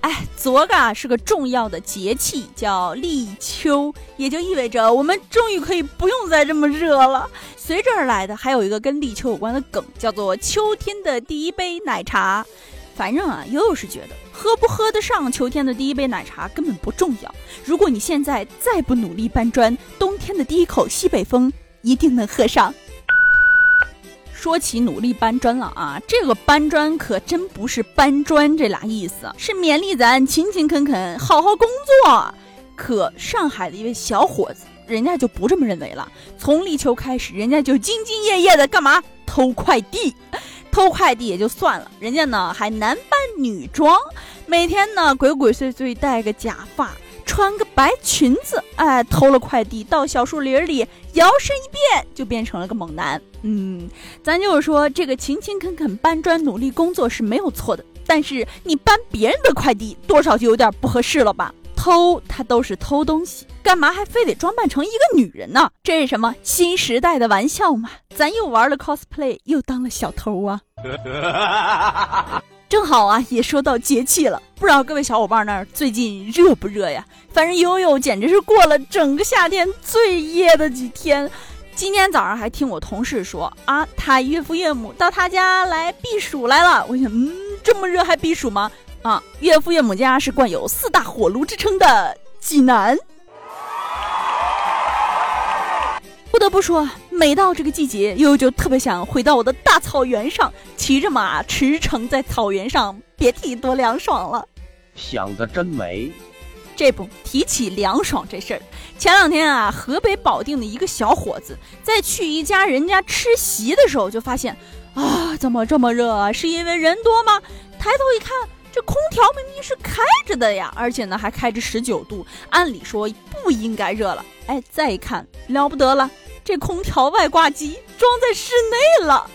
哎，昨个啊是个重要的节气，叫立秋，也就意味着我们终于可以不用再这么热了。随之而来的还有一个跟立秋有关的梗，叫做秋天的第一杯奶茶。反正啊，悠悠是觉得喝不喝得上秋天的第一杯奶茶根本不重要。如果你现在再不努力搬砖，冬天的第一口西北风一定能喝上。说起努力搬砖了啊，这个搬砖可真不是搬砖这俩意思，是勉励咱勤勤恳恳好好工作。可上海的一位小伙子，人家就不这么认为了。从立秋开始，人家就兢兢业业的干嘛？偷快递。偷快递也就算了，人家呢还男扮女装，每天呢鬼鬼祟祟戴个假发。穿个白裙子，哎，偷了快递，到小树林里摇身一变，就变成了个猛男。嗯，咱就是说，这个勤勤恳恳搬砖、努力工作是没有错的，但是你搬别人的快递，多少就有点不合适了吧？偷他都是偷东西，干嘛还非得装扮成一个女人呢？这是什么新时代的玩笑吗？咱又玩了 cosplay，又当了小偷啊！正好啊，也说到节气了，不知道各位小伙伴那儿最近热不热呀？反正悠悠简直是过了整个夏天最热的几天。今天早上还听我同事说啊，他岳父岳母到他家来避暑来了。我想，嗯，这么热还避暑吗？啊，岳父岳母家是冠有四大火炉之称的济南。不说，每到这个季节，悠悠就特别想回到我的大草原上，骑着马驰骋在草原上，别提多凉爽了。想的真美。这不提起凉爽这事儿，前两天啊，河北保定的一个小伙子在去一家人家吃席的时候，就发现啊，怎么这么热啊？是因为人多吗？抬头一看，这空调明明是开着的呀，而且呢还开着十九度，按理说不应该热了。哎，再一看，了不得了。这空调外挂机装在室内了，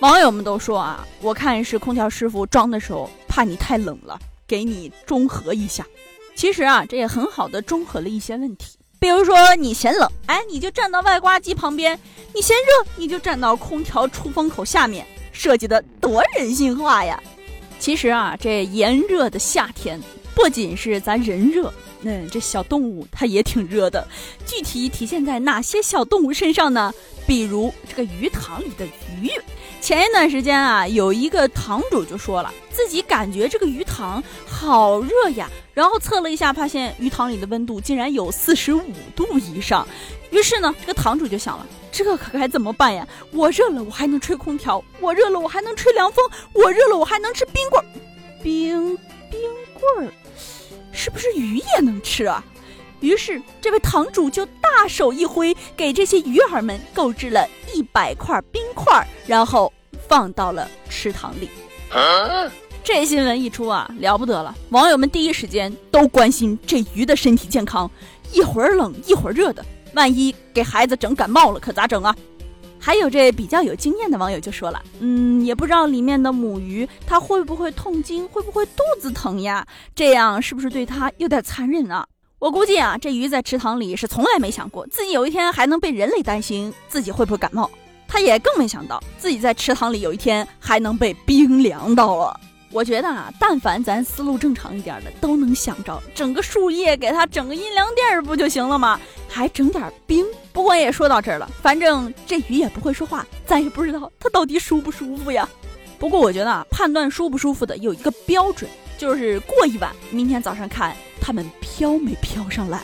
网友们都说啊，我看是空调师傅装的时候怕你太冷了，给你中和一下。其实啊，这也很好的中和了一些问题，比如说你嫌冷，哎，你就站到外挂机旁边；你嫌热，你就站到空调出风口下面，设计的多人性化呀。其实啊，这炎热的夏天，不仅是咱人热。嗯，这小动物它也挺热的，具体体现在哪些小动物身上呢？比如这个鱼塘里的鱼。前一段时间啊，有一个塘主就说了，自己感觉这个鱼塘好热呀，然后测了一下，发现鱼塘里的温度竟然有四十五度以上。于是呢，这个塘主就想了，这可该怎么办呀？我热了，我还能吹空调；我热了，我还能吹凉风；我热了，我还能吃冰棍儿。冰冰棍儿。是不是鱼也能吃啊？于是这位堂主就大手一挥，给这些鱼儿们购置了一百块冰块，然后放到了池塘里。这新闻一出啊，了不得了！网友们第一时间都关心这鱼的身体健康，一会儿冷一会儿热的，万一给孩子整感冒了，可咋整啊？还有这比较有经验的网友就说了，嗯，也不知道里面的母鱼它会不会痛经，会不会肚子疼呀？这样是不是对它有点残忍啊？我估计啊，这鱼在池塘里是从来没想过自己有一天还能被人类担心自己会不会感冒，它也更没想到自己在池塘里有一天还能被冰凉到了。我觉得啊，但凡咱思路正常一点的，都能想着整个树叶给它整个阴凉地儿不就行了吗？还整点冰。不过也说到这儿了，反正这鱼也不会说话，咱也不知道它到底舒不舒服呀。不过我觉得啊，判断舒不舒服的有一个标准，就是过一晚，明天早上看它们飘没飘上来。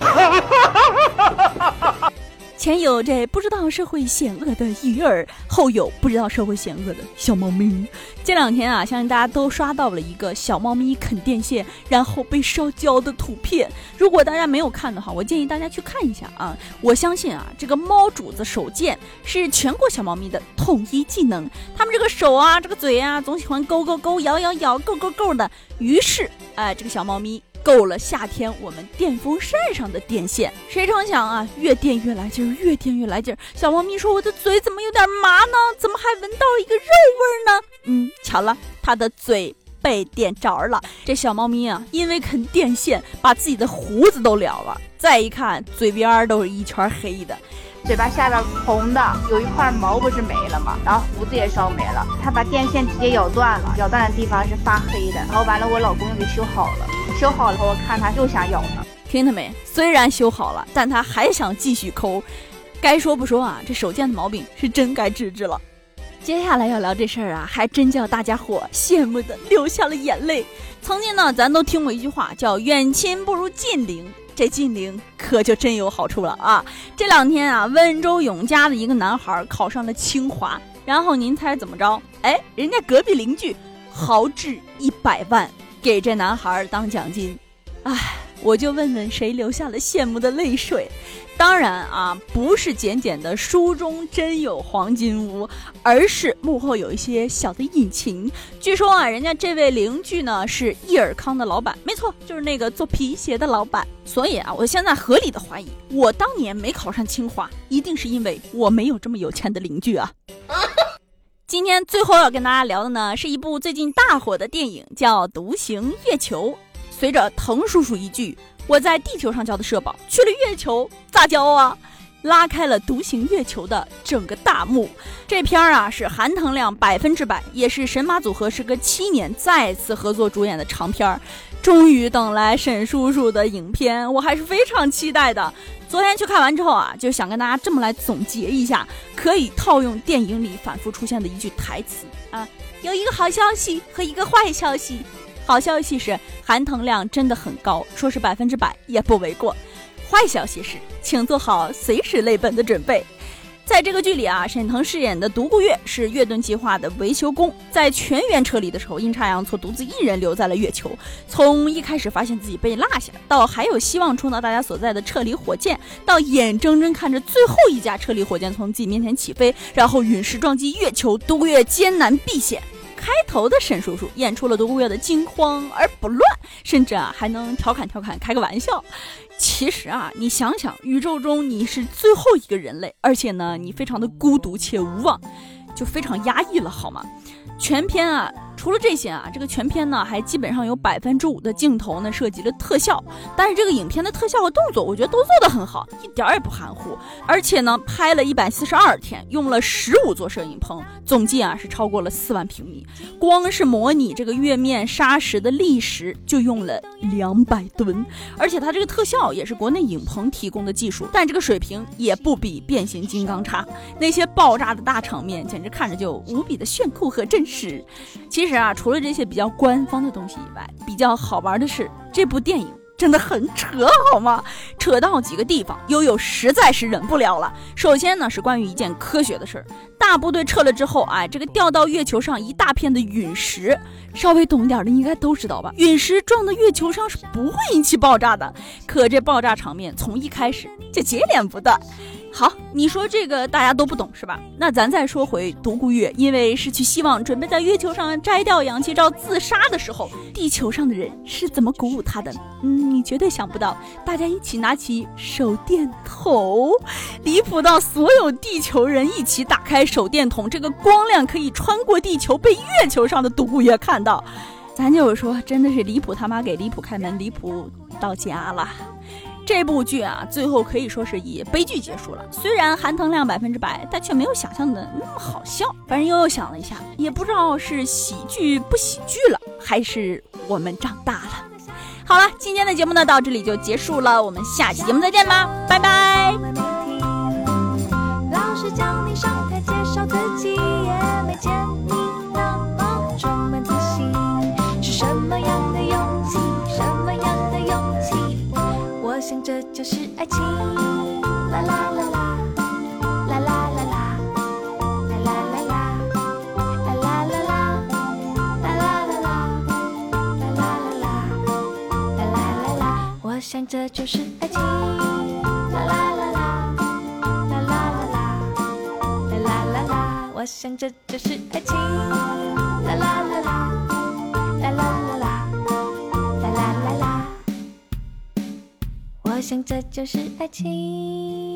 前有这不知道社会险恶的鱼儿，后有不知道社会险恶的小猫咪。这两天啊，相信大家都刷到了一个小猫咪啃电线然后被烧焦的图片。如果大家没有看的话，我建议大家去看一下啊。我相信啊，这个猫主子手贱是全国小猫咪的统一技能。它们这个手啊，这个嘴啊，总喜欢勾勾勾、咬咬咬、够够够的。于是，哎，这个小猫咪够了夏天我们电风扇上的电线。谁成想啊，越电越来劲儿，越电越来劲儿。小猫咪说：“我的嘴怎么有点麻呢？怎么还闻到一个肉味呢？”嗯，巧了，它的嘴被电着了。这小猫咪啊，因为啃电线，把自己的胡子都燎了。再一看，嘴边儿都是一圈黑的。嘴巴下边红的，有一块毛不是没了吗？然后胡子也烧没了。他把电线直接咬断了，咬断的地方是发黑的。然后完了，我老公又给修好了，修好了我看他又想咬呢，听到没？虽然修好了，但他还想继续抠。该说不说啊，这手贱的毛病是真该治治了。接下来要聊这事儿啊，还真叫大家伙羡慕的流下了眼泪。曾经呢，咱都听过一句话，叫远亲不如近邻。这近邻可就真有好处了啊！这两天啊，温州永嘉的一个男孩考上了清华，然后您猜怎么着？哎，人家隔壁邻居豪掷一百万给这男孩当奖金，哎。我就问问谁流下了羡慕的泪水？当然啊，不是简简的书中真有黄金屋，而是幕后有一些小的隐情。据说啊，人家这位邻居呢是益尔康的老板，没错，就是那个做皮鞋的老板。所以啊，我现在合理的怀疑，我当年没考上清华，一定是因为我没有这么有钱的邻居啊。今天最后要跟大家聊的呢，是一部最近大火的电影，叫《独行月球》。随着滕叔叔一句“我在地球上交的社保，去了月球咋交啊”，拉开了独行月球的整个大幕。这片儿啊是韩腾亮百分之百，也是神马组合时隔七年再次合作主演的长片儿。终于等来沈叔叔的影片，我还是非常期待的。昨天去看完之后啊，就想跟大家这么来总结一下，可以套用电影里反复出现的一句台词啊：有一个好消息和一个坏消息。好消息是含糖量真的很高，说是百分之百也不为过。坏消息是，请做好随时泪奔的准备。在这个剧里啊，沈腾饰演的独孤月是月盾计划的维修工，在全员撤离的时候，阴差阳错独自一人留在了月球。从一开始发现自己被落下，到还有希望冲到大家所在的撤离火箭，到眼睁睁看着最后一架撤离火箭从自己面前起飞，然后陨石撞击月球，独孤月艰难避险。开头的沈叔叔演出了独孤月的惊慌而不乱，甚至啊还能调侃调侃，开个玩笑。其实啊，你想想，宇宙中你是最后一个人类，而且呢你非常的孤独且无望，就非常压抑了，好吗？全篇啊。除了这些啊，这个全片呢还基本上有百分之五的镜头呢涉及了特效，但是这个影片的特效和动作我觉得都做得很好，一点也不含糊。而且呢，拍了一百四十二天，用了十五座摄影棚，总计啊是超过了四万平米。光是模拟这个月面沙石的砾石就用了两百吨，而且它这个特效也是国内影棚提供的技术，但这个水平也不比变形金刚差。那些爆炸的大场面简直看着就无比的炫酷和真实。其实。其实啊，除了这些比较官方的东西以外，比较好玩的是这部电影真的很扯，好吗？扯到几个地方，悠悠实在是忍不了了。首先呢，是关于一件科学的事儿。大部队撤了之后，哎，这个掉到月球上一大片的陨石，稍微懂点的应该都知道吧？陨石撞到月球上是不会引起爆炸的，可这爆炸场面从一开始就接连不断。好，你说这个大家都不懂是吧？那咱再说回独孤月，因为失去希望，准备在月球上摘掉氧气罩自杀的时候，地球上的人是怎么鼓舞他的？嗯，你绝对想不到，大家一起拿起手电筒，离谱到所有地球人一起打开手电筒，这个光亮可以穿过地球，被月球上的独孤月看到。咱就是说，真的是离谱他妈给离谱开门，离谱到家了。这部剧啊，最后可以说是以悲剧结束了。虽然含糖量百分之百，但却没有想象的那么好笑。反正悠悠想了一下，也不知道是喜剧不喜剧了，还是我们长大了。好了，今天的节目呢到这里就结束了，我们下期节目再见吧，拜拜。老师叫你上台介绍自己，也没见情，啦啦啦啦，啦啦啦啦，啦啦啦啦，啦啦啦啦，啦啦啦啦，啦啦啦啦，啦啦啦啦。我想这就是爱情，啦啦啦啦，啦啦啦啦，啦啦啦啦。我想这就是爱情，啦啦啦啦。想这就是爱情。